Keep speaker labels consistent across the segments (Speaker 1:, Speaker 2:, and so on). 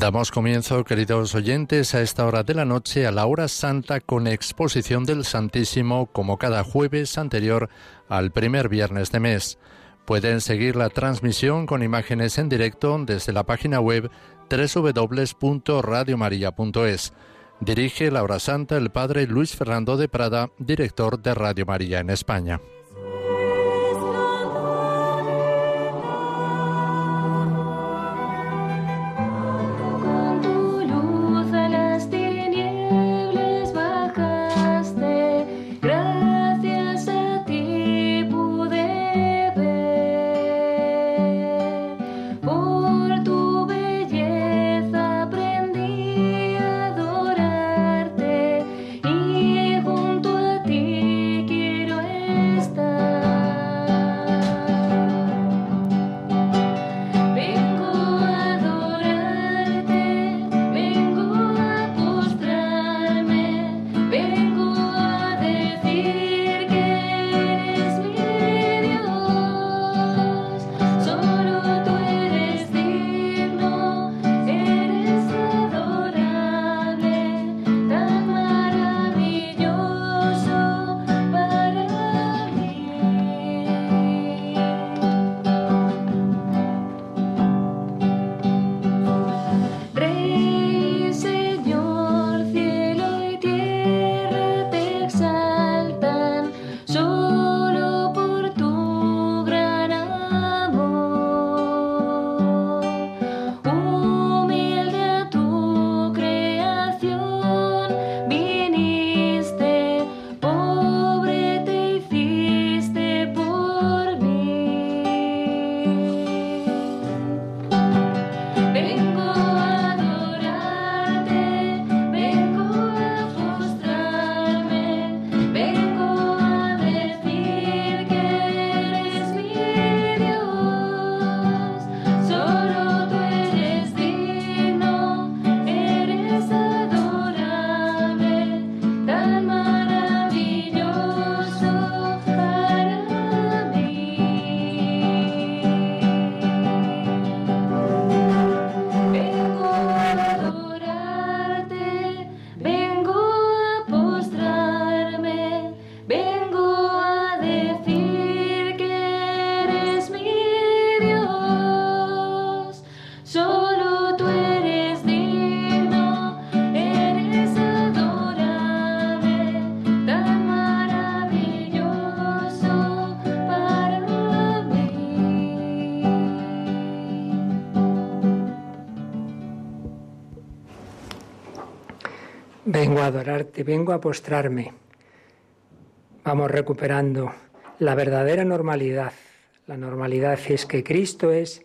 Speaker 1: Damos comienzo, queridos oyentes, a esta hora de la noche a la hora santa con exposición del Santísimo como cada jueves anterior al primer viernes de mes. Pueden seguir la transmisión con imágenes en directo desde la página web www.radiomaria.es. Dirige la hora santa el padre Luis Fernando de Prada, director de Radio María en España.
Speaker 2: Vengo a postrarme. Vamos recuperando la verdadera normalidad. La normalidad es que Cristo es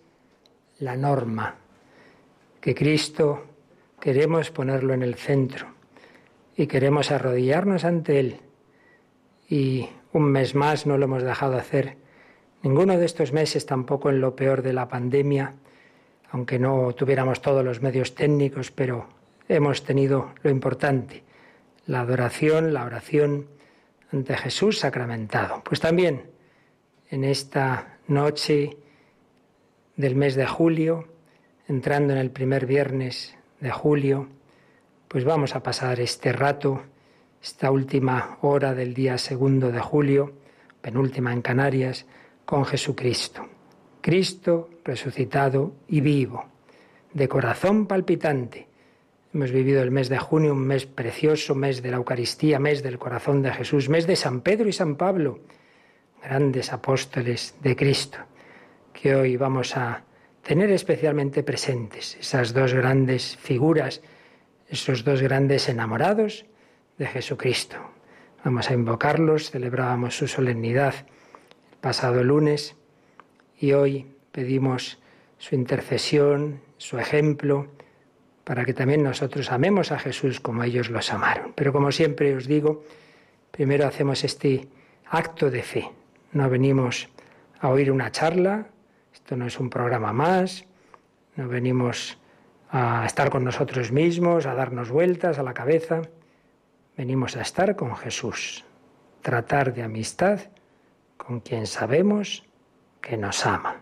Speaker 2: la norma, que Cristo queremos ponerlo en el centro y queremos arrodillarnos ante Él. Y un mes más no lo hemos dejado hacer. Ninguno de estos meses, tampoco en lo peor de la pandemia, aunque no tuviéramos todos los medios técnicos, pero hemos tenido lo importante, la adoración, la oración ante Jesús sacramentado. Pues también en esta noche del mes de julio, entrando en el primer viernes de julio, pues vamos a pasar este rato, esta última hora del día segundo de julio, penúltima en Canarias, con Jesucristo. Cristo resucitado y vivo, de corazón palpitante Hemos vivido el mes de junio, un mes precioso, mes de la Eucaristía, mes del corazón de Jesús, mes de San Pedro y San Pablo, grandes apóstoles de Cristo, que hoy vamos a tener especialmente presentes, esas dos grandes figuras, esos dos grandes enamorados de Jesucristo. Vamos a invocarlos, celebrábamos su solemnidad el pasado lunes y hoy pedimos su intercesión, su ejemplo, para que también nosotros amemos a Jesús como ellos los amaron. Pero como siempre os digo, primero hacemos este acto de fe. No venimos a oír una charla, esto no es un programa más, no venimos a estar con nosotros mismos, a darnos vueltas a la cabeza, venimos a estar con Jesús, tratar de amistad con quien sabemos que nos ama.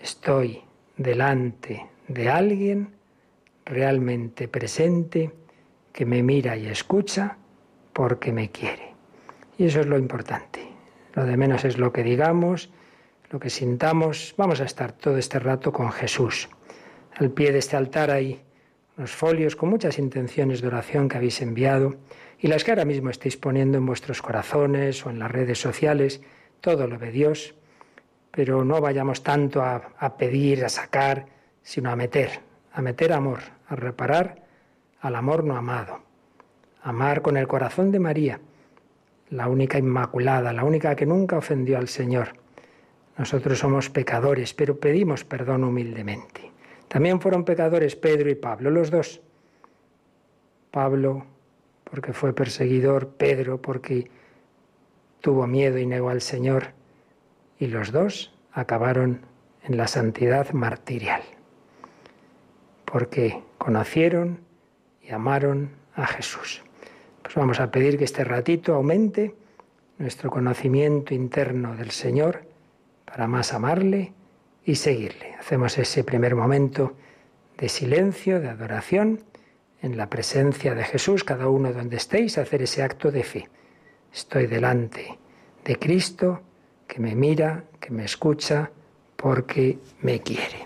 Speaker 2: Estoy delante de alguien realmente presente, que me mira y escucha porque me quiere. Y eso es lo importante. Lo de menos es lo que digamos, lo que sintamos. Vamos a estar todo este rato con Jesús. Al pie de este altar hay unos folios con muchas intenciones de oración que habéis enviado y las que ahora mismo estáis poniendo en vuestros corazones o en las redes sociales. Todo lo ve Dios, pero no vayamos tanto a, a pedir, a sacar, sino a meter, a meter amor, a reparar al amor no amado. Amar con el corazón de María, la única inmaculada, la única que nunca ofendió al Señor. Nosotros somos pecadores, pero pedimos perdón humildemente. También fueron pecadores Pedro y Pablo, los dos. Pablo porque fue perseguidor, Pedro porque tuvo miedo y negó al Señor, y los dos acabaron en la santidad martirial porque conocieron y amaron a Jesús. Pues vamos a pedir que este ratito aumente nuestro conocimiento interno del Señor para más amarle y seguirle. Hacemos ese primer momento de silencio, de adoración, en la presencia de Jesús, cada uno donde estéis, hacer ese acto de fe. Estoy delante de Cristo que me mira, que me escucha, porque me quiere.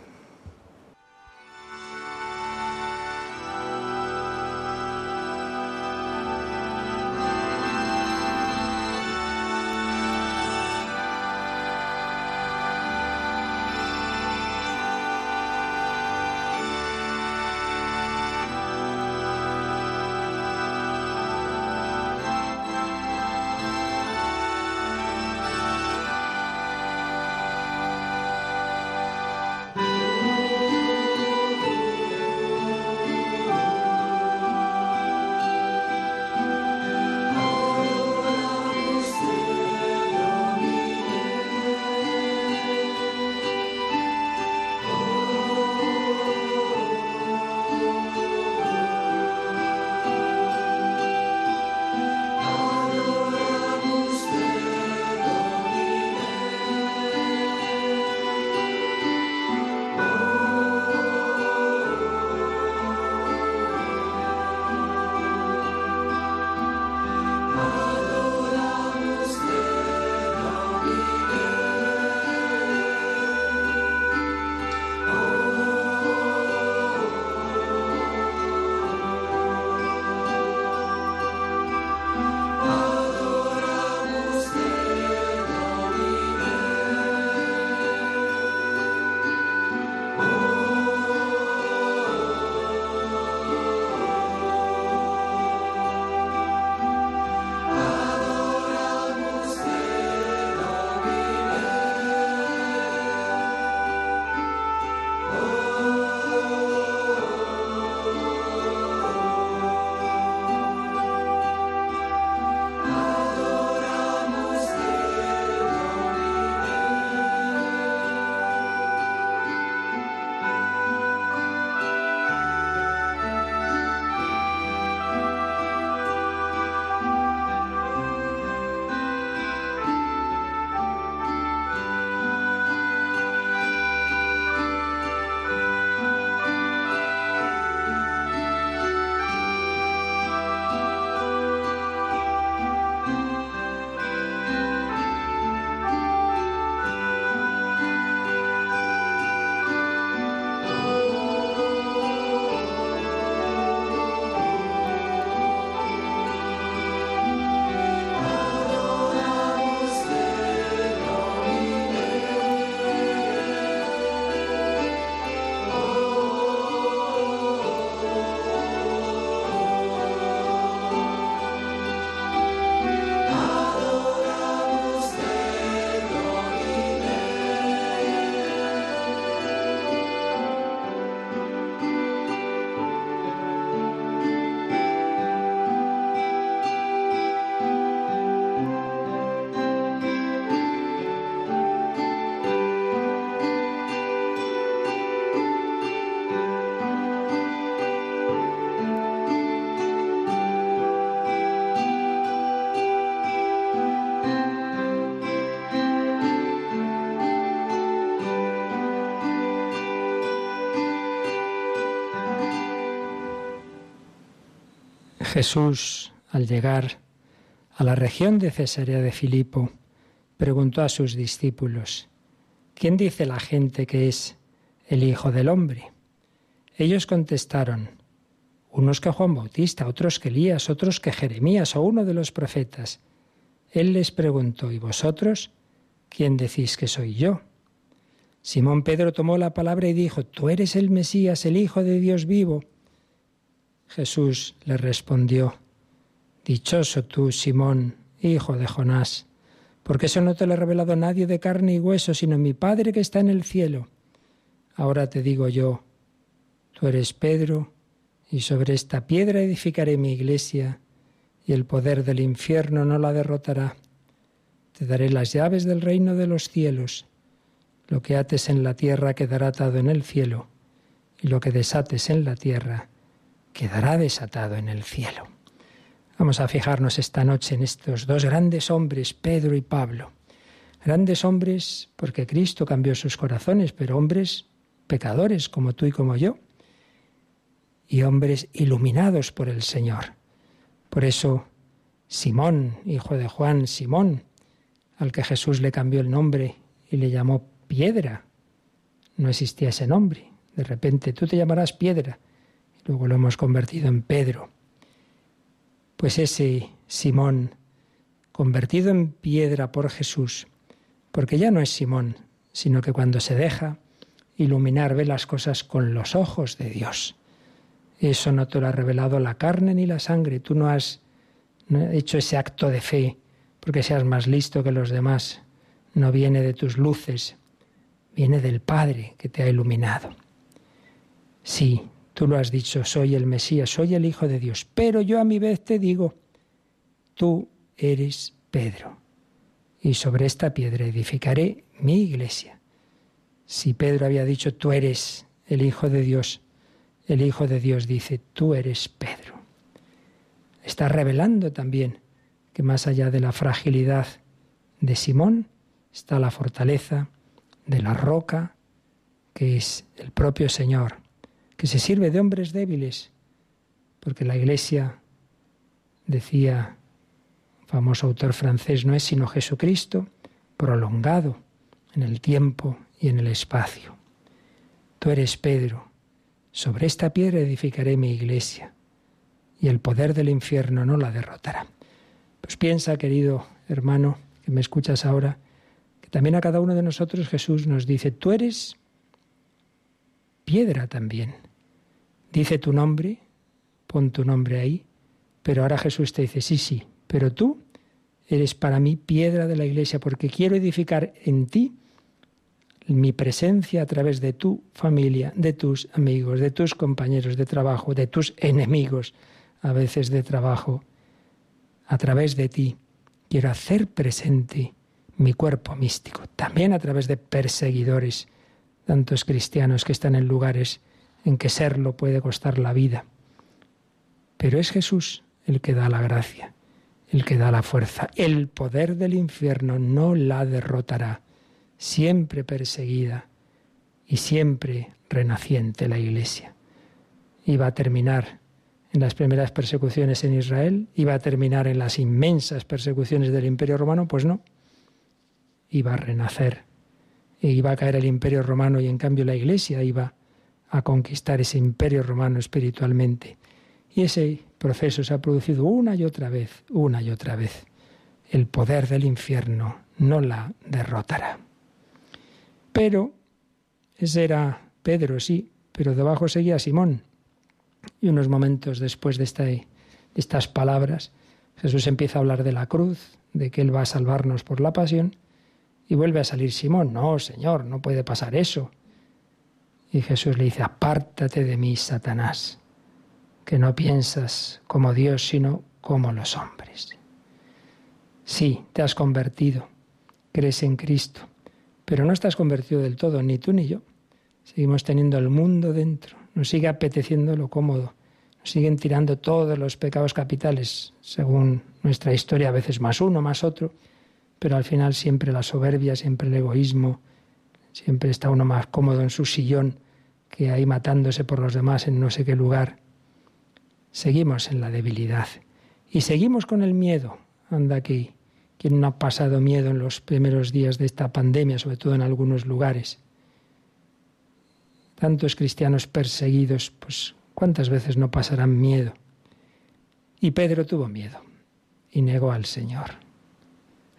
Speaker 2: Jesús, al llegar a la región de Cesarea de Filipo, preguntó a sus discípulos, ¿quién dice la gente que es el Hijo del Hombre? Ellos contestaron, unos que Juan Bautista, otros que Elías, otros que Jeremías o uno de los profetas. Él les preguntó, ¿y vosotros? ¿Quién decís que soy yo? Simón Pedro tomó la palabra y dijo, Tú eres el Mesías, el Hijo de Dios vivo. Jesús le respondió, Dichoso tú, Simón, hijo de Jonás, porque eso no te lo ha revelado nadie de carne y hueso, sino mi Padre que está en el cielo. Ahora te digo yo, tú eres Pedro, y sobre esta piedra edificaré mi iglesia, y el poder del infierno no la derrotará. Te daré las llaves del reino de los cielos. Lo que ates en la tierra quedará atado en el cielo, y lo que desates en la tierra quedará desatado en el cielo. Vamos a fijarnos esta noche en estos dos grandes hombres, Pedro y Pablo. Grandes hombres porque Cristo cambió sus corazones, pero hombres pecadores como tú y como yo, y hombres iluminados por el Señor. Por eso, Simón, hijo de Juan, Simón, al que Jesús le cambió el nombre y le llamó piedra, no existía ese nombre. De repente tú te llamarás piedra luego lo hemos convertido en Pedro. Pues ese Simón, convertido en piedra por Jesús, porque ya no es Simón, sino que cuando se deja iluminar ve las cosas con los ojos de Dios. Eso no te lo ha revelado la carne ni la sangre. Tú no has hecho ese acto de fe porque seas más listo que los demás. No viene de tus luces, viene del Padre que te ha iluminado. Sí, Tú lo has dicho, soy el Mesías, soy el Hijo de Dios. Pero yo a mi vez te digo, tú eres Pedro, y sobre esta piedra edificaré mi iglesia. Si Pedro había dicho, tú eres el Hijo de Dios, el Hijo de Dios dice, tú eres Pedro. Está revelando también que más allá de la fragilidad de Simón está la fortaleza de la roca, que es el propio Señor que se sirve de hombres débiles, porque la Iglesia, decía un famoso autor francés, no es sino Jesucristo prolongado en el tiempo y en el espacio. Tú eres Pedro, sobre esta piedra edificaré mi iglesia, y el poder del infierno no la derrotará. Pues piensa, querido hermano, que me escuchas ahora, que también a cada uno de nosotros Jesús nos dice, tú eres piedra también dice tu nombre, pon tu nombre ahí, pero ahora Jesús te dice, sí, sí, pero tú eres para mí piedra de la iglesia porque quiero edificar en ti mi presencia a través de tu familia, de tus amigos, de tus compañeros de trabajo, de tus enemigos a veces de trabajo. A través de ti quiero hacer presente mi cuerpo místico, también a través de perseguidores, tantos cristianos que están en lugares en que serlo puede costar la vida. Pero es Jesús el que da la gracia, el que da la fuerza. El poder del infierno no la derrotará, siempre perseguida y siempre renaciente la Iglesia. Iba a terminar en las primeras persecuciones en Israel, iba a terminar en las inmensas persecuciones del Imperio Romano, pues no, iba a renacer, iba a caer el Imperio Romano y en cambio la Iglesia iba a conquistar ese imperio romano espiritualmente. Y ese proceso se ha producido una y otra vez, una y otra vez. El poder del infierno no la derrotará. Pero ese era Pedro, sí, pero debajo seguía Simón. Y unos momentos después de, de estas palabras, Jesús empieza a hablar de la cruz, de que Él va a salvarnos por la pasión, y vuelve a salir Simón. No, Señor, no puede pasar eso. Y Jesús le dice, apártate de mí, Satanás, que no piensas como Dios, sino como los hombres. Sí, te has convertido, crees en Cristo, pero no estás convertido del todo, ni tú ni yo. Seguimos teniendo el mundo dentro, nos sigue apeteciendo lo cómodo, nos siguen tirando todos los pecados capitales, según nuestra historia, a veces más uno, más otro, pero al final siempre la soberbia, siempre el egoísmo, Siempre está uno más cómodo en su sillón que ahí matándose por los demás en no sé qué lugar. seguimos en la debilidad y seguimos con el miedo. Anda aquí, quien no ha pasado miedo en los primeros días de esta pandemia, sobre todo en algunos lugares. Tantos cristianos perseguidos, pues cuántas veces no pasarán miedo. Y Pedro tuvo miedo y negó al Señor.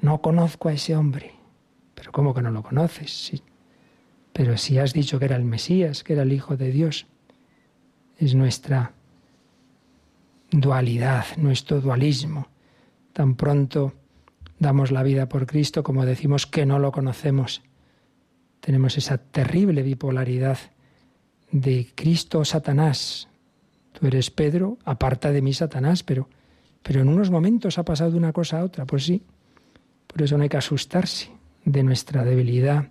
Speaker 2: No conozco a ese hombre. Pero ¿cómo que no lo conoces? Pero si has dicho que era el Mesías, que era el Hijo de Dios, es nuestra dualidad, nuestro dualismo. Tan pronto damos la vida por Cristo como decimos que no lo conocemos. Tenemos esa terrible bipolaridad de Cristo Satanás. Tú eres Pedro, aparta de mí Satanás, pero, pero en unos momentos ha pasado de una cosa a otra. Pues sí, por eso no hay que asustarse de nuestra debilidad,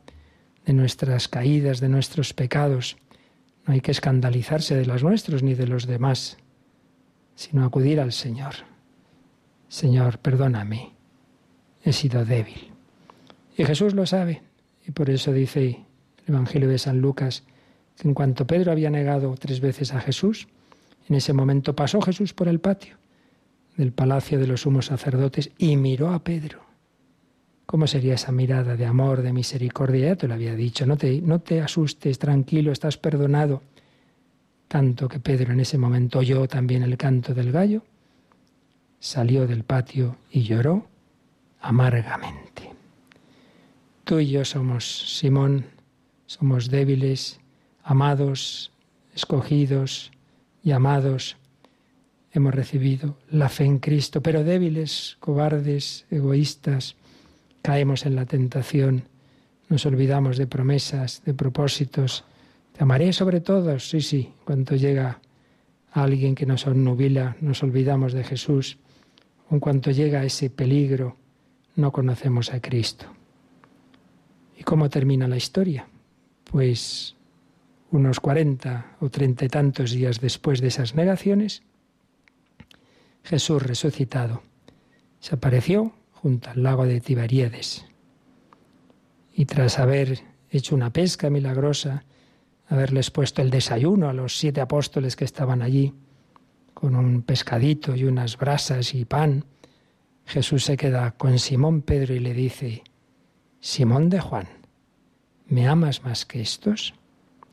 Speaker 2: de nuestras caídas, de nuestros pecados. No hay que escandalizarse de los nuestros ni de los demás, sino acudir al Señor. Señor, perdóname, he sido débil. Y Jesús lo sabe, y por eso dice el Evangelio de San Lucas que en cuanto Pedro había negado tres veces a Jesús, en ese momento pasó Jesús por el patio del palacio de los sumos sacerdotes y miró a Pedro. ¿Cómo sería esa mirada de amor, de misericordia? Ya te lo había dicho, no te, no te asustes, tranquilo, estás perdonado. Tanto que Pedro en ese momento oyó también el canto del gallo, salió del patio y lloró amargamente. Tú y yo somos, Simón, somos débiles, amados, escogidos, llamados. Hemos recibido la fe en Cristo, pero débiles, cobardes, egoístas, caemos en la tentación, nos olvidamos de promesas, de propósitos. Te amaré sobre todos, sí, sí, cuando llega alguien que nos obnubila, nos olvidamos de Jesús. En cuanto llega ese peligro, no conocemos a Cristo. ¿Y cómo termina la historia? Pues unos cuarenta o treinta y tantos días después de esas negaciones, Jesús resucitado se apareció junto al lago de Tiberíades. Y tras haber hecho una pesca milagrosa, haberles puesto el desayuno a los siete apóstoles que estaban allí, con un pescadito y unas brasas y pan, Jesús se queda con Simón Pedro y le dice, Simón de Juan, ¿me amas más que estos?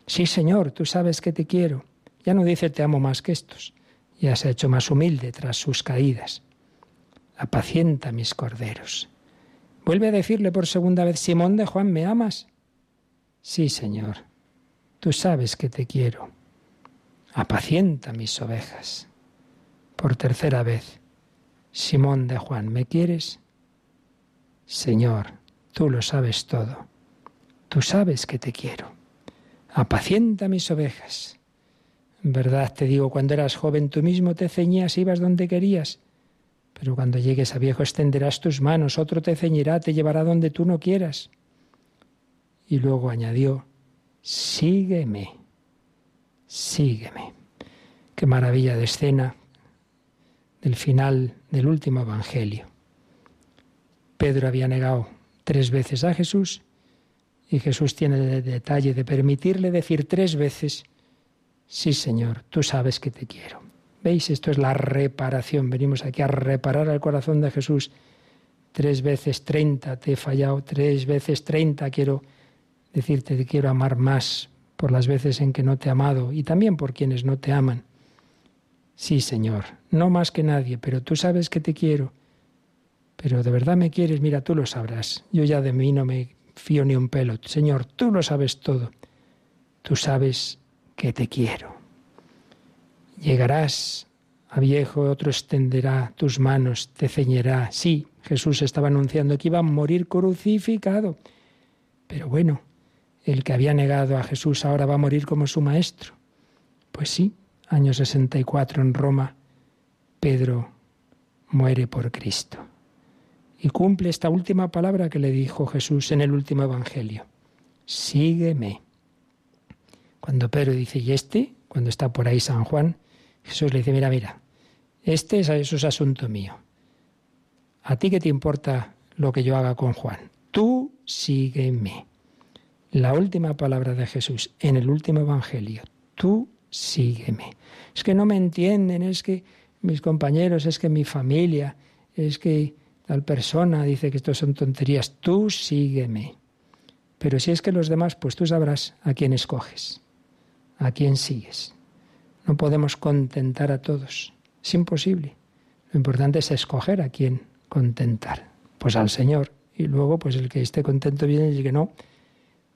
Speaker 2: Sí, Señor, tú sabes que te quiero. Ya no dice te amo más que estos, ya se ha hecho más humilde tras sus caídas apacienta mis corderos. Vuelve a decirle por segunda vez, Simón de Juan, ¿me amas? Sí, Señor, tú sabes que te quiero. Apacienta mis ovejas. Por tercera vez, Simón de Juan, ¿me quieres? Señor, tú lo sabes todo. Tú sabes que te quiero. Apacienta mis ovejas. En verdad te digo, cuando eras joven tú mismo te ceñías y ibas donde querías pero cuando llegues a viejo extenderás tus manos, otro te ceñirá, te llevará donde tú no quieras. Y luego añadió, sígueme, sígueme. Qué maravilla de escena del final del último Evangelio. Pedro había negado tres veces a Jesús y Jesús tiene el detalle de permitirle decir tres veces, sí Señor, tú sabes que te quiero. ¿Veis? Esto es la reparación. Venimos aquí a reparar el corazón de Jesús. Tres veces treinta te he fallado, tres veces treinta quiero decirte te quiero amar más por las veces en que no te he amado y también por quienes no te aman. Sí, Señor, no más que nadie, pero tú sabes que te quiero. Pero de verdad me quieres, mira, tú lo sabrás. Yo ya de mí no me fío ni un pelo. Señor, tú lo sabes todo. Tú sabes que te quiero. Llegarás a viejo, otro extenderá tus manos, te ceñirá. Sí, Jesús estaba anunciando que iba a morir crucificado. Pero bueno, el que había negado a Jesús ahora va a morir como su maestro. Pues sí, año 64 en Roma, Pedro muere por Cristo. Y cumple esta última palabra que le dijo Jesús en el último Evangelio. Sígueme. Cuando Pedro dice, ¿y este? Cuando está por ahí San Juan, Jesús le dice, mira, mira, este es, eso es asunto mío. ¿A ti qué te importa lo que yo haga con Juan? Tú sígueme. La última palabra de Jesús en el último Evangelio. Tú sígueme. Es que no me entienden, es que mis compañeros, es que mi familia, es que tal persona dice que esto son tonterías. Tú sígueme. Pero si es que los demás, pues tú sabrás a quién escoges, a quién sigues. No podemos contentar a todos. Es imposible. Lo importante es escoger a quién contentar. Pues al Señor. Y luego, pues el que esté contento viene y el que no,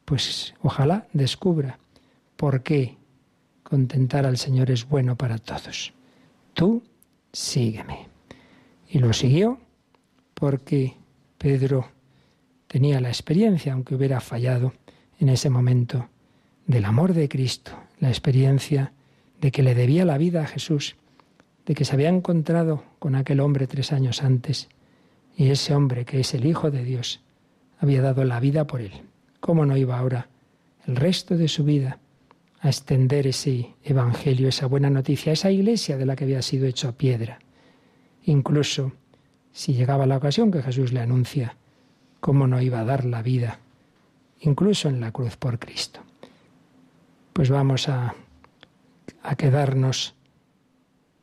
Speaker 2: pues ojalá descubra por qué contentar al Señor es bueno para todos. Tú sígueme. Y lo siguió porque Pedro tenía la experiencia, aunque hubiera fallado en ese momento, del amor de Cristo, la experiencia de que le debía la vida a Jesús, de que se había encontrado con aquel hombre tres años antes, y ese hombre, que es el Hijo de Dios, había dado la vida por él. ¿Cómo no iba ahora el resto de su vida a extender ese Evangelio, esa buena noticia, esa iglesia de la que había sido hecho piedra? Incluso si llegaba la ocasión que Jesús le anuncia, ¿cómo no iba a dar la vida, incluso en la cruz por Cristo? Pues vamos a, a quedarnos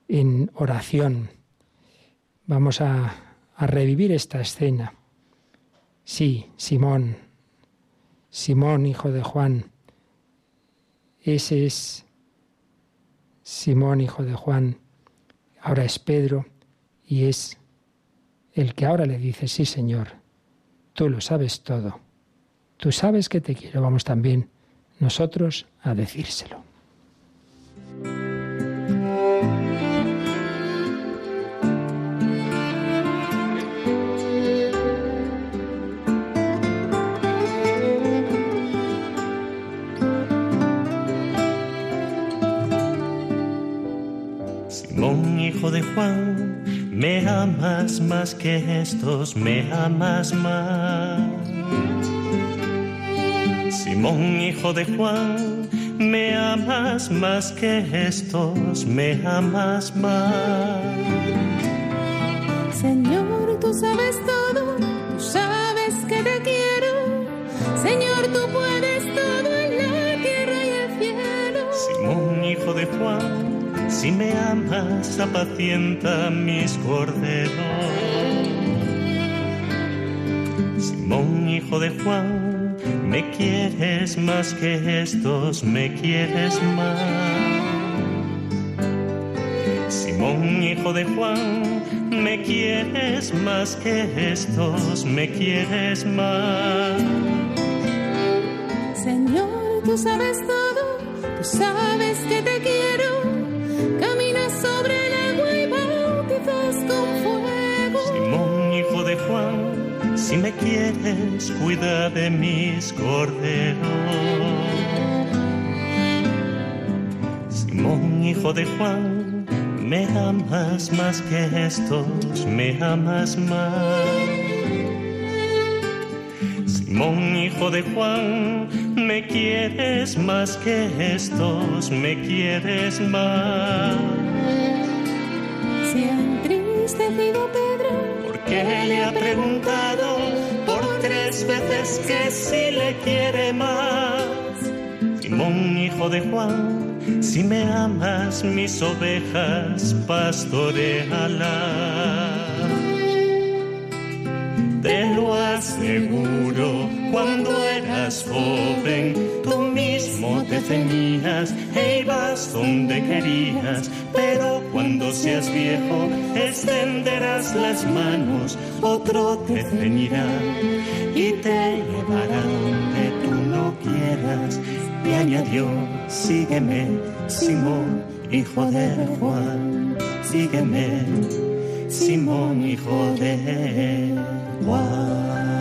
Speaker 2: en oración. Vamos a, revivir esta escena. Sí, Simón, Simón, hijo de Juan. Ese es Simón, hijo de Juan. Ahora es Pedro y es el que ahora le dice, sí, Señor, tú lo sabes todo. Tú sabes que te quiero. Vamos también nosotros a decírselo.
Speaker 3: Amas más que estos, me amas más. Simón, hijo de Juan, me amas más que estos, me amas más.
Speaker 4: Señor, tú sabes todo, tú sabes que te quiero. Señor, tú puedes todo en la tierra y el cielo.
Speaker 3: Simón, hijo de Juan si me amas, apacienta mis corderos. Simón, hijo de Juan, me quieres más que estos, me quieres más. Simón, hijo de Juan, me quieres más que estos, me quieres más.
Speaker 4: Señor, tú sabes todo, tú sabes que te quiero
Speaker 3: si me quieres, cuida de mis corderos. Simón, hijo de Juan, me amas más que estos, me amas más. Simón, hijo de Juan, me quieres más que estos, me quieres más.
Speaker 4: Se ha entristecido Pedro,
Speaker 3: porque le ha preguntado veces que si le quiere más. Simón, hijo de Juan, si me amas, mis ovejas pastoreala. Te lo aseguro, cuando eras joven, tú te ceñías e ibas donde querías, pero cuando seas viejo, extenderás las manos, otro te ceñirá y te llevará donde tú no quieras. Y añadió, sígueme, Simón, hijo de Juan, sígueme, Simón, hijo de Juan.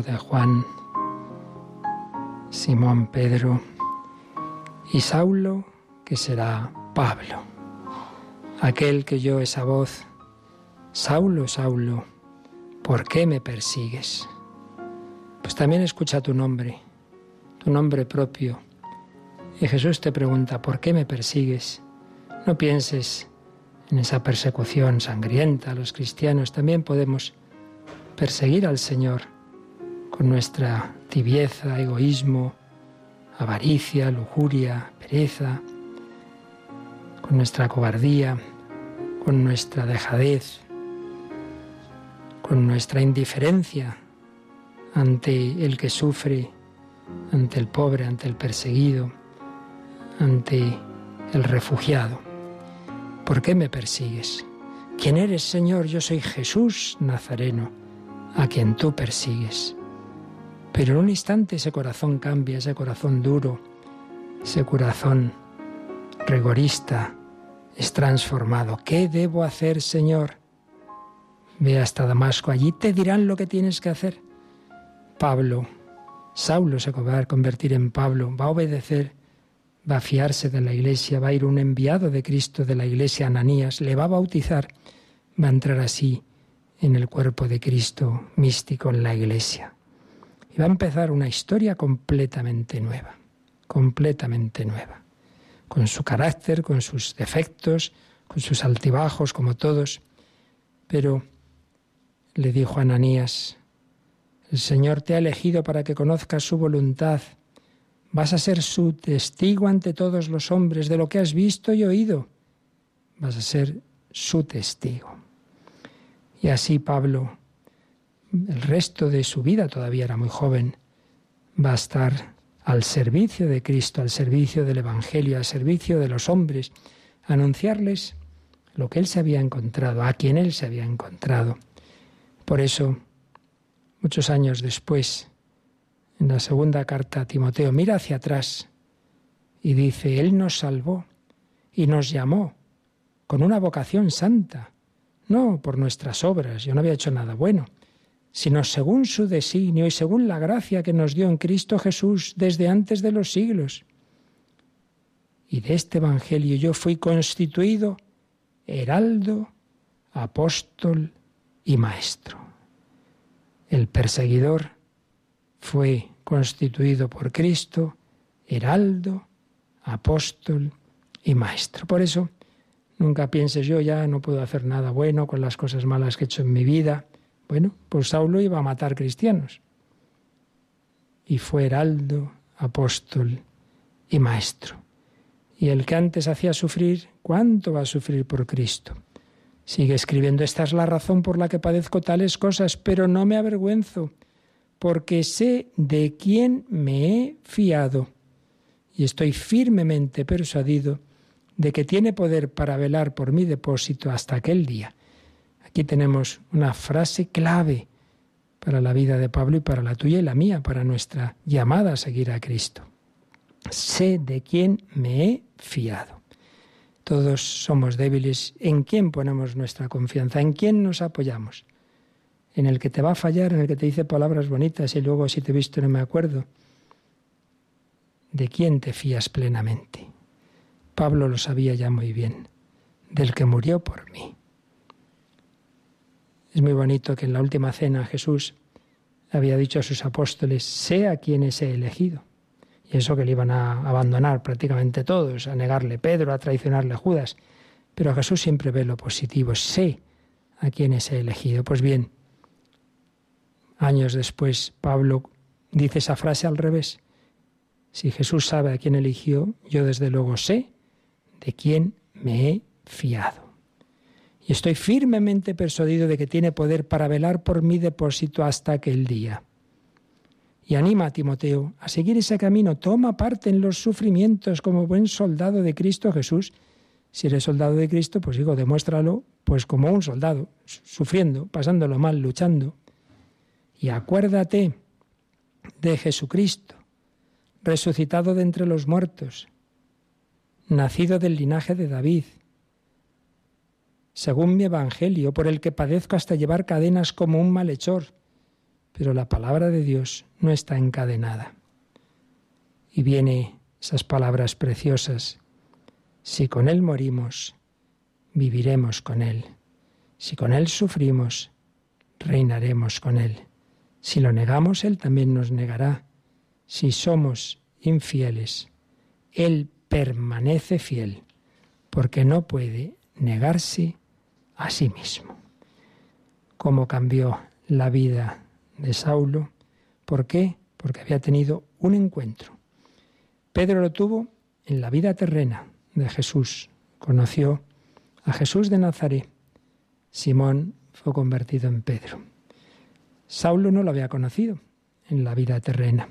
Speaker 2: De Juan, Simón Pedro, y Saulo, que será Pablo, aquel que oyó esa voz, Saulo, Saulo, ¿por qué me persigues? Pues también escucha tu nombre, tu nombre propio. Y Jesús te pregunta, ¿por qué me persigues? No pienses en esa persecución sangrienta los cristianos. También podemos perseguir al Señor con nuestra tibieza, egoísmo, avaricia, lujuria, pereza, con nuestra cobardía, con nuestra dejadez, con nuestra indiferencia ante el que sufre, ante el pobre, ante el perseguido, ante el refugiado. ¿Por qué me persigues? ¿Quién eres, Señor? Yo soy Jesús Nazareno, a quien tú persigues. Pero en un instante ese corazón cambia, ese corazón duro, ese corazón rigorista es transformado. ¿Qué debo hacer, Señor? Ve hasta Damasco, allí te dirán lo que tienes que hacer. Pablo, Saulo se va a convertir en Pablo, va a obedecer, va a fiarse de la iglesia, va a ir un enviado de Cristo de la iglesia, Ananías, le va a bautizar, va a entrar así en el cuerpo de Cristo místico en la iglesia. Y va a empezar una historia completamente nueva, completamente nueva, con su carácter, con sus defectos, con sus altibajos, como todos. Pero le dijo a Ananías, el Señor te ha elegido para que conozcas su voluntad. Vas a ser su testigo ante todos los hombres de lo que has visto y oído. Vas a ser su testigo. Y así Pablo el resto de su vida, todavía era muy joven, va a estar al servicio de Cristo, al servicio del Evangelio, al servicio de los hombres, anunciarles lo que él se había encontrado, a quien él se había encontrado. Por eso, muchos años después, en la segunda carta a Timoteo, mira hacia atrás y dice, Él nos salvó y nos llamó con una vocación santa, no por nuestras obras, yo no había hecho nada bueno, sino según su designio y según la gracia que nos dio en Cristo Jesús desde antes de los siglos. Y de este Evangelio yo fui constituido heraldo, apóstol y maestro. El perseguidor fue constituido por Cristo heraldo, apóstol y maestro. Por eso, nunca pienses yo ya no puedo hacer nada bueno con las cosas malas que he hecho en mi vida bueno, pues Saulo iba a matar cristianos. Y fue heraldo, apóstol y maestro. Y el que antes hacía sufrir, ¿cuánto va a sufrir por Cristo? Sigue escribiendo, esta es la razón por la que padezco tales cosas, pero no me avergüenzo, porque sé de quién me he fiado y estoy firmemente persuadido de que tiene poder para velar por mi depósito hasta aquel día. Aquí tenemos una frase clave para la vida de Pablo y para la tuya y la mía, para nuestra llamada a seguir a Cristo. Sé de quién me he fiado. Todos somos débiles. ¿En quién ponemos nuestra confianza? ¿En quién nos apoyamos? ¿En el que te va a fallar, en el que te dice palabras bonitas y luego si te he visto no me acuerdo? ¿De quién te fías plenamente? Pablo lo sabía ya muy bien, del que murió por mí. Es muy bonito que en la última cena Jesús había dicho a sus apóstoles, sé a quienes he elegido. Y eso que le iban a abandonar prácticamente todos, a negarle Pedro, a traicionarle a Judas. Pero Jesús siempre ve lo positivo, sé a quienes he elegido. Pues bien, años después Pablo dice esa frase al revés. Si Jesús sabe a quién eligió, yo desde luego sé de quién me he fiado y estoy firmemente persuadido de que tiene poder para velar por mi depósito hasta aquel día. Y anima a Timoteo a seguir ese camino, toma parte en los sufrimientos como buen soldado de Cristo Jesús. Si eres soldado de Cristo, pues digo, demuéstralo pues como un soldado, sufriendo, pasándolo mal, luchando. Y acuérdate de Jesucristo, resucitado de entre los muertos, nacido del linaje de David, según mi evangelio, por el que padezco hasta llevar cadenas como un malhechor. Pero la palabra de Dios no está encadenada. Y viene esas palabras preciosas. Si con Él morimos, viviremos con Él. Si con Él sufrimos, reinaremos con Él. Si lo negamos, Él también nos negará. Si somos infieles, Él permanece fiel, porque no puede negarse a sí mismo. ¿Cómo cambió la vida de Saulo? ¿Por qué? Porque había tenido un encuentro. Pedro lo tuvo en la vida terrena de Jesús. Conoció a Jesús de Nazaret. Simón fue convertido en Pedro. Saulo no lo había conocido en la vida terrena.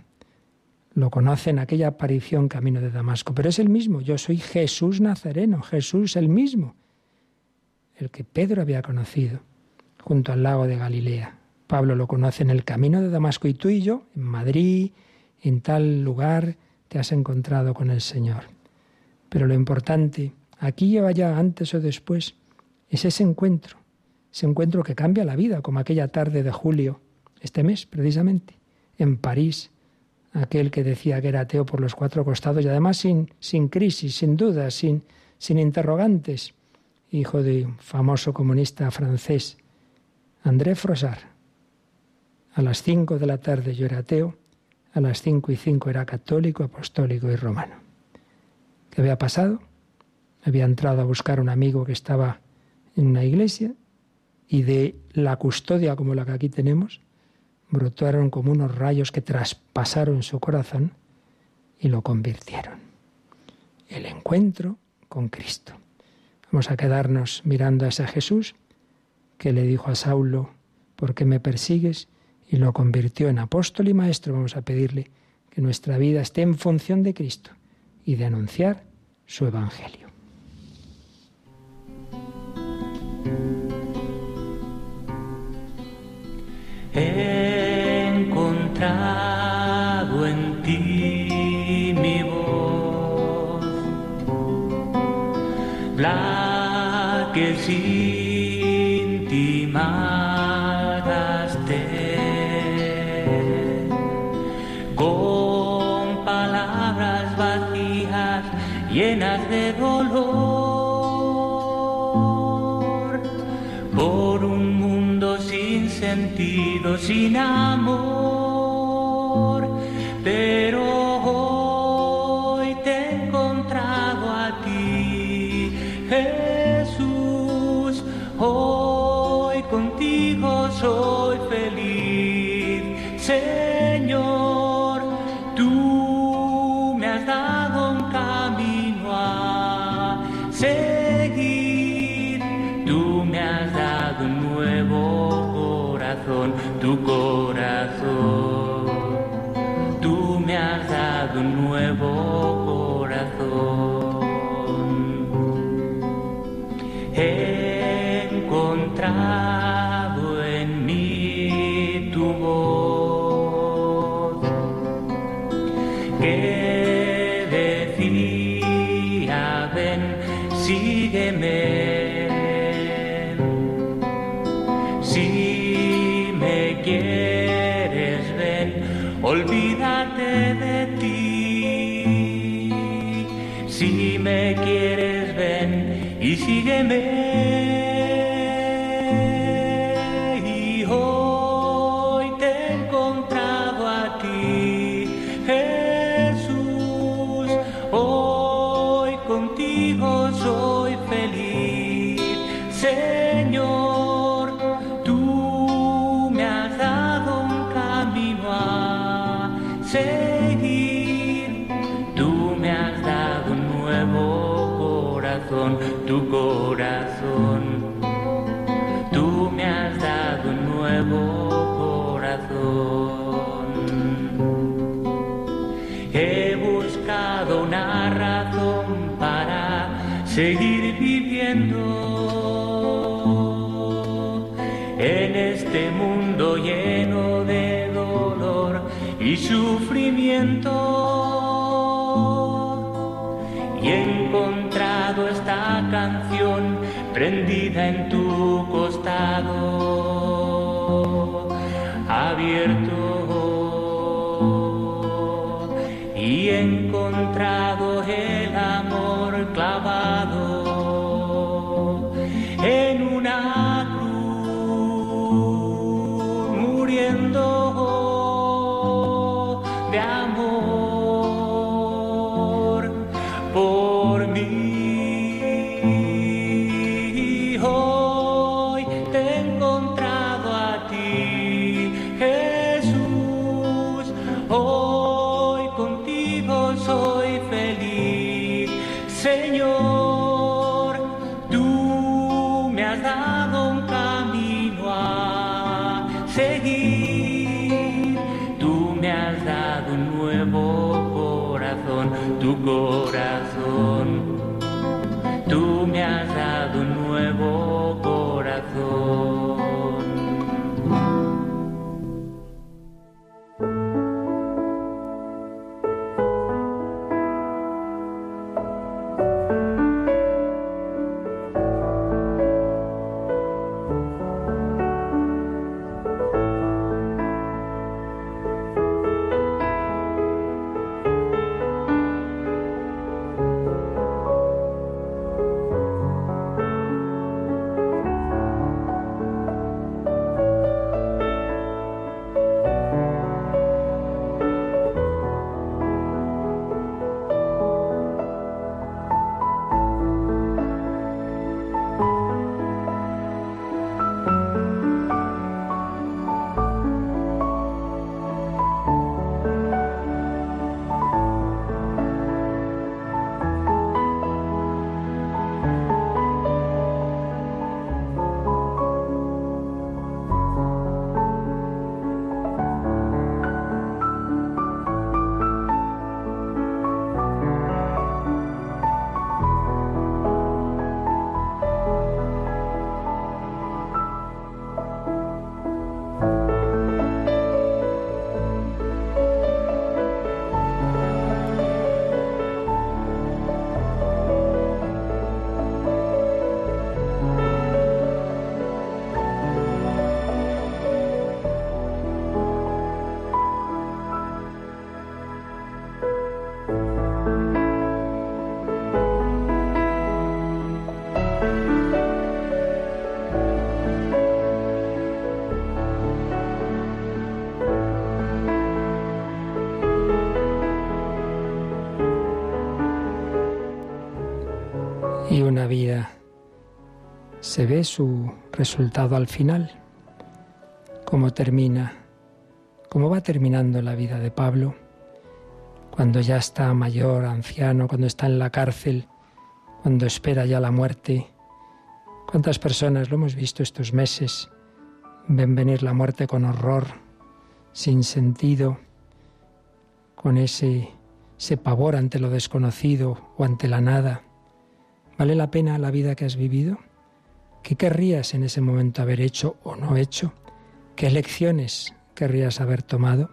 Speaker 2: Lo conoce en aquella aparición camino de Damasco, pero es el mismo. Yo soy Jesús Nazareno, Jesús el mismo, el que Pedro había conocido junto al lago de Galilea. Pablo lo conoce en el camino de Damasco y tú y yo, en Madrid, en tal lugar, te has encontrado con el Señor. Pero lo importante, aquí o allá, antes o después, es ese encuentro, ese encuentro que cambia la vida, como aquella tarde de julio, este mes precisamente, en París, aquel que decía que era ateo por los cuatro costados y además sin, sin crisis, sin dudas, sin, sin interrogantes, hijo de un famoso comunista francés, André Frossard. A las cinco de la tarde yo era ateo, a las cinco y cinco era católico, apostólico y romano. ¿Qué había pasado? Había entrado a buscar un amigo que estaba en una iglesia y de la custodia como la que aquí tenemos, brotaron como unos rayos que traspasaron su corazón y lo convirtieron. El encuentro con Cristo. Vamos a quedarnos mirando a ese Jesús que le dijo a Saulo, ¿por qué me persigues? Y lo convirtió en apóstol y maestro. Vamos a pedirle que nuestra vida esté en función de Cristo y de anunciar su Evangelio.
Speaker 5: en sin ti mataste, con palabras vacías llenas de dolor, por un mundo sin sentido, sin amor un nuevo sígueme. Prendida en tu
Speaker 2: vida se ve su resultado al final, cómo termina, cómo va terminando la vida de Pablo, cuando ya está mayor, anciano, cuando está en la cárcel, cuando espera ya la muerte. ¿Cuántas personas lo hemos visto estos meses? Ven venir la muerte con horror, sin sentido, con ese, ese pavor ante lo desconocido o ante la nada. ¿Vale la pena la vida que has vivido? ¿Qué querrías en ese momento haber hecho o no hecho? ¿Qué lecciones querrías haber tomado?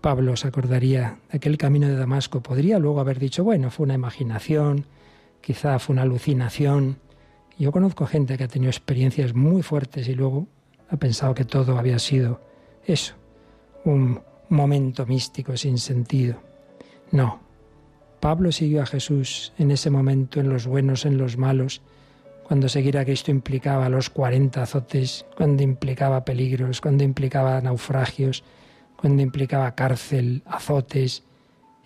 Speaker 2: Pablo se acordaría de aquel camino de Damasco. Podría luego haber dicho, bueno, fue una imaginación, quizá fue una alucinación. Yo conozco gente que ha tenido experiencias muy fuertes y luego ha pensado que todo había sido eso, un momento místico sin sentido. No, Pablo siguió a Jesús en ese momento, en los buenos, en los malos, cuando seguir a Cristo implicaba los 40 azotes, cuando implicaba peligros, cuando implicaba naufragios, cuando implicaba cárcel, azotes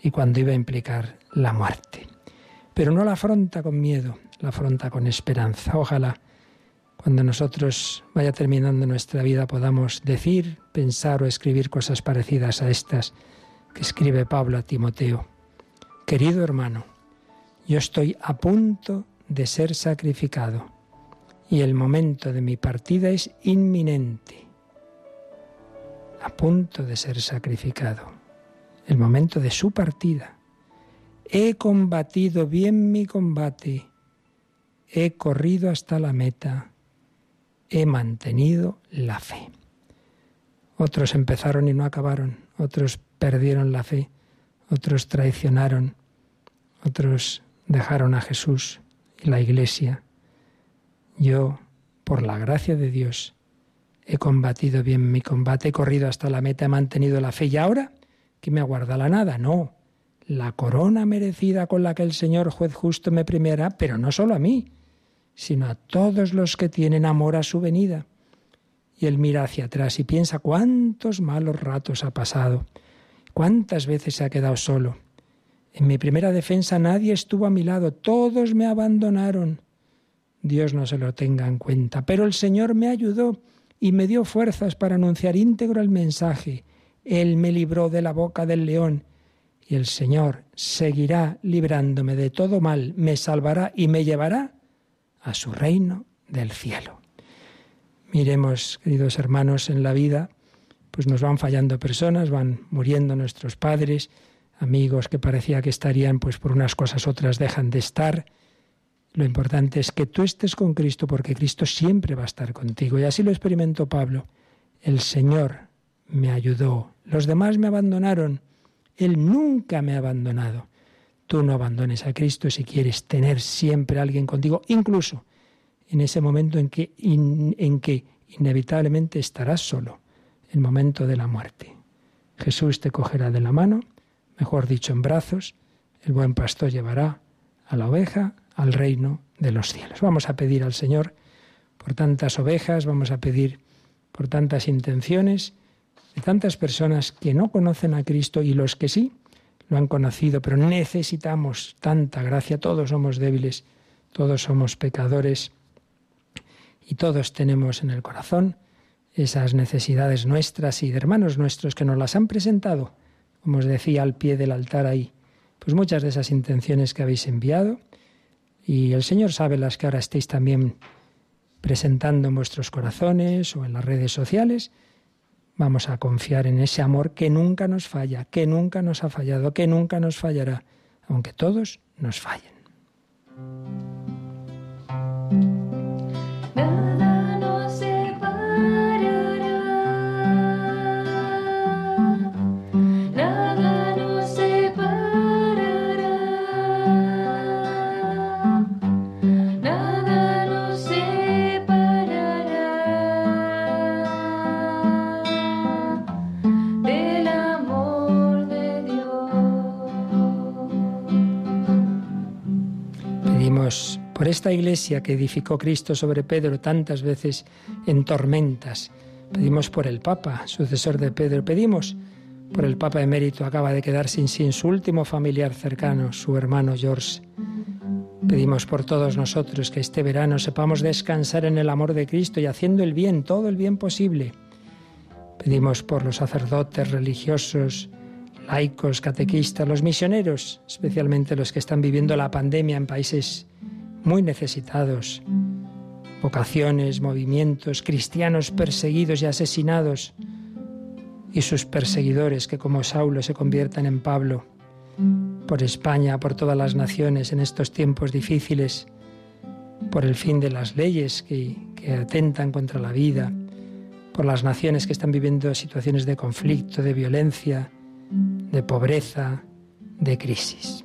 Speaker 2: y cuando iba a implicar la muerte. Pero no la afronta con miedo, la afronta con esperanza. Ojalá cuando nosotros vaya terminando nuestra vida podamos decir, pensar o escribir cosas parecidas a estas que escribe Pablo a Timoteo. Querido hermano, yo estoy a punto de ser sacrificado y el momento de mi partida es inminente. A punto de ser sacrificado. El momento de su partida. He combatido bien mi combate. He corrido hasta la meta. He mantenido la fe. Otros empezaron y no acabaron. Otros perdieron la fe. Otros traicionaron. Otros dejaron a Jesús y la iglesia. Yo, por la gracia de Dios, he combatido bien mi combate, he corrido hasta la meta, he mantenido la fe y ahora, ¿qué me aguarda la nada? No, la corona merecida con la que el Señor juez justo me premiará, pero no solo a mí, sino a todos los que tienen amor a su venida. Y él mira hacia atrás y piensa cuántos malos ratos ha pasado, cuántas veces se ha quedado solo. En mi primera defensa nadie estuvo a mi lado, todos me abandonaron. Dios no se lo tenga en cuenta, pero el Señor me ayudó y me dio fuerzas para anunciar íntegro el mensaje. Él me libró de la boca del león y el Señor seguirá librándome de todo mal, me salvará y me llevará a su reino del cielo. Miremos, queridos hermanos, en la vida, pues nos van fallando personas, van muriendo nuestros padres, amigos que parecía que estarían, pues por unas cosas otras dejan de estar. Lo importante es que tú estés con Cristo porque Cristo siempre va a estar contigo. Y así lo experimentó Pablo. El Señor me ayudó. Los demás me abandonaron. Él nunca me ha abandonado. Tú no abandones a Cristo si quieres tener siempre a alguien contigo, incluso en ese momento en que, en que inevitablemente estarás solo, el momento de la muerte. Jesús te cogerá de la mano, mejor dicho, en brazos, el buen pastor llevará a la oveja al reino de los cielos. Vamos a pedir al Señor por tantas ovejas, vamos a pedir por tantas intenciones de tantas personas que no conocen a Cristo y los que sí lo han conocido, pero necesitamos tanta gracia, todos somos débiles, todos somos pecadores y todos tenemos en el corazón esas necesidades nuestras y de hermanos nuestros que nos las han presentado, como os decía, al pie del altar ahí. Pues muchas de esas intenciones que habéis enviado y el Señor sabe las que ahora estéis también presentando en vuestros corazones o en las redes sociales, Vamos a confiar en ese amor que nunca nos falla, que nunca nos ha fallado, que nunca nos fallará, aunque todos nos fallen. Por esta iglesia que edificó Cristo sobre Pedro tantas veces en tormentas. Pedimos por el Papa, sucesor de Pedro. Pedimos por el Papa emérito, acaba de quedar sin, sin su último familiar cercano, su hermano George. Pedimos por todos nosotros que este verano sepamos descansar en el amor de Cristo y haciendo el bien, todo el bien posible. Pedimos por los sacerdotes religiosos, laicos, catequistas, los misioneros, especialmente los que están viviendo la pandemia en países muy necesitados, vocaciones, movimientos, cristianos perseguidos y asesinados, y sus perseguidores que como Saulo se conviertan en Pablo, por España, por todas las naciones en estos tiempos difíciles, por el fin de las leyes que, que atentan contra la vida, por las naciones que están viviendo situaciones de conflicto, de violencia, de pobreza, de crisis.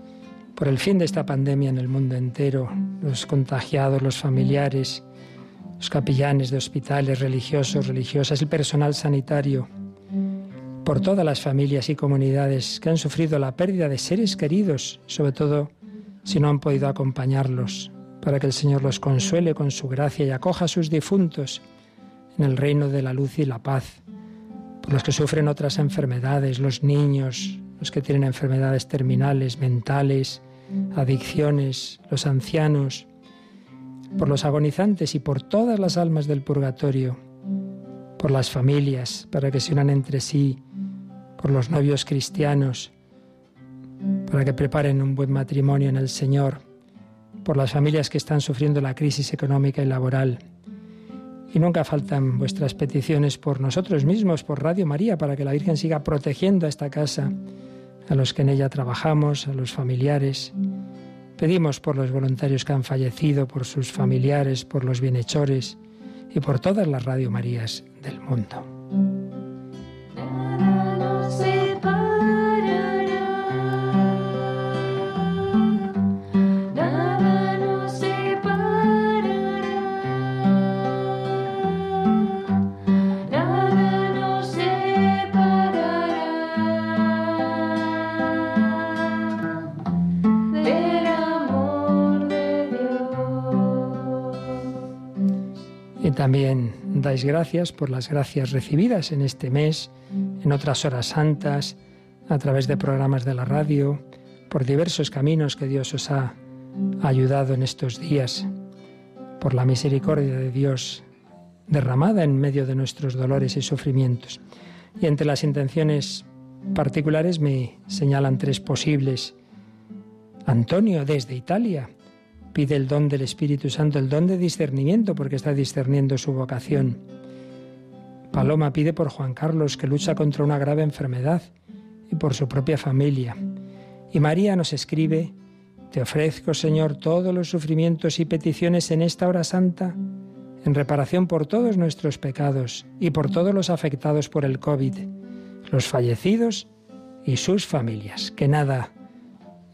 Speaker 2: por el fin de esta pandemia en el mundo entero, los contagiados, los familiares, los capellanes de hospitales religiosos, religiosas, el personal sanitario, por todas las familias y comunidades que han sufrido la pérdida de seres queridos, sobre todo si no han podido acompañarlos, para que el Señor los consuele con su gracia y acoja a sus difuntos en el reino de la luz y la paz, por los que sufren otras enfermedades, los niños, los que tienen enfermedades terminales, mentales, adicciones, los ancianos, por los agonizantes y por todas las almas del purgatorio, por las familias, para que se unan entre sí, por los novios cristianos, para que preparen un buen matrimonio en el Señor,
Speaker 1: por las familias que están sufriendo la crisis económica y laboral. Y nunca faltan vuestras peticiones por nosotros mismos, por Radio María, para que la Virgen siga protegiendo a esta casa, a los que en ella trabajamos, a los familiares. Pedimos por los voluntarios que han fallecido, por sus familiares, por los bienhechores y por todas las Radio Marías del mundo. También dais gracias por las gracias recibidas en este mes, en otras horas santas, a través de programas de la radio, por diversos caminos que Dios os ha ayudado en estos días, por la misericordia de Dios derramada en medio de nuestros dolores y sufrimientos. Y entre las intenciones particulares me señalan tres posibles. Antonio desde Italia, Pide el don del Espíritu Santo, el don de discernimiento, porque está discerniendo su vocación. Paloma pide por Juan Carlos, que lucha contra una grave enfermedad, y por su propia familia. Y María nos escribe, Te ofrezco, Señor, todos los sufrimientos y peticiones en esta hora santa, en reparación por todos nuestros pecados y por todos los afectados por el COVID, los fallecidos y sus familias. Que nada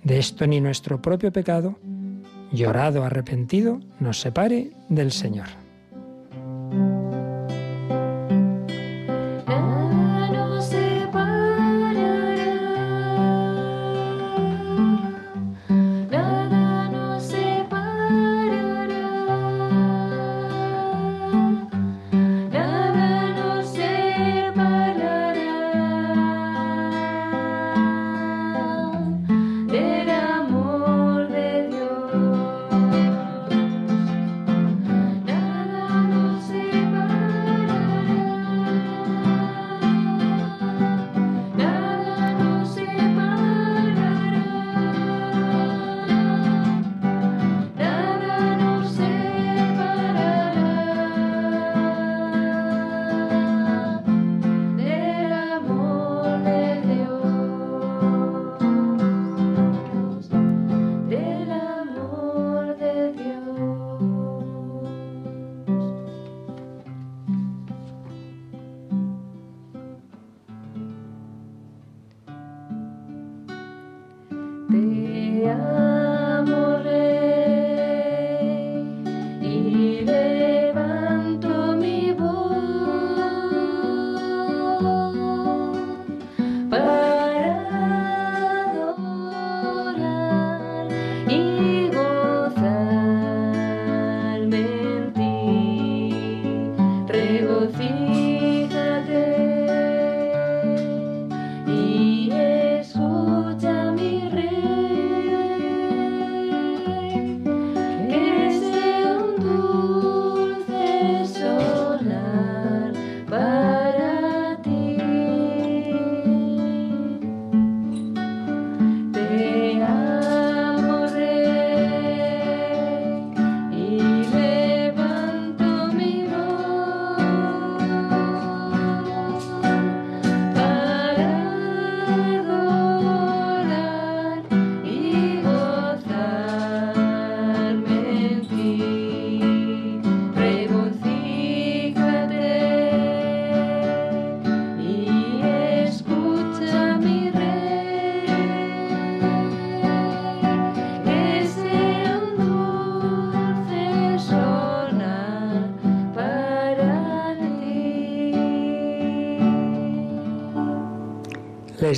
Speaker 1: de esto ni nuestro propio pecado llorado, arrepentido, nos separe del Señor.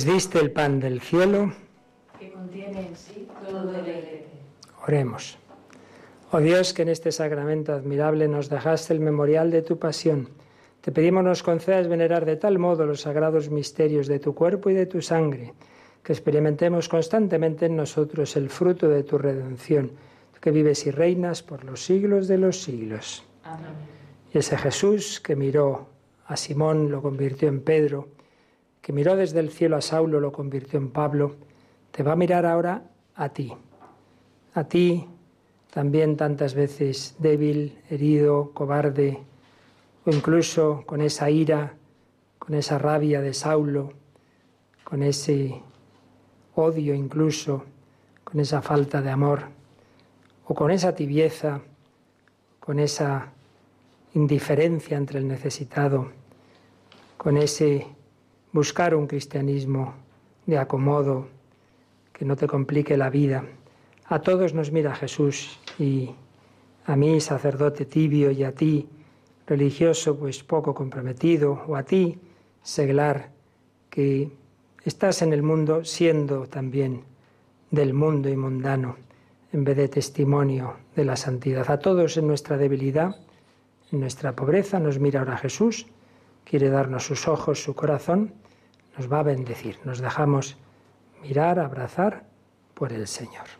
Speaker 1: Les diste el pan del cielo,
Speaker 2: que contiene en sí todo el
Speaker 1: Oremos. Oh Dios, que en este sacramento admirable nos dejaste el memorial de tu pasión, te pedimos nos concedas venerar de tal modo los sagrados misterios de tu cuerpo y de tu sangre, que experimentemos constantemente en nosotros el fruto de tu redención, que vives y reinas por los siglos de los siglos.
Speaker 2: Amén.
Speaker 1: Y ese Jesús que miró a Simón, lo convirtió en Pedro, que miró desde el cielo a Saulo, lo convirtió en Pablo, te va a mirar ahora a ti, a ti también tantas veces débil, herido, cobarde, o incluso con esa ira, con esa rabia de Saulo, con ese odio incluso, con esa falta de amor, o con esa tibieza, con esa indiferencia entre el necesitado, con ese buscar un cristianismo de acomodo que no te complique la vida. A todos nos mira Jesús y a mí, sacerdote tibio, y a ti, religioso, pues poco comprometido, o a ti, seglar, que estás en el mundo siendo también del mundo y mundano, en vez de testimonio de la santidad. A todos en nuestra debilidad, en nuestra pobreza, nos mira ahora Jesús, quiere darnos sus ojos, su corazón, nos va a bendecir. Nos dejamos mirar, abrazar por el Señor.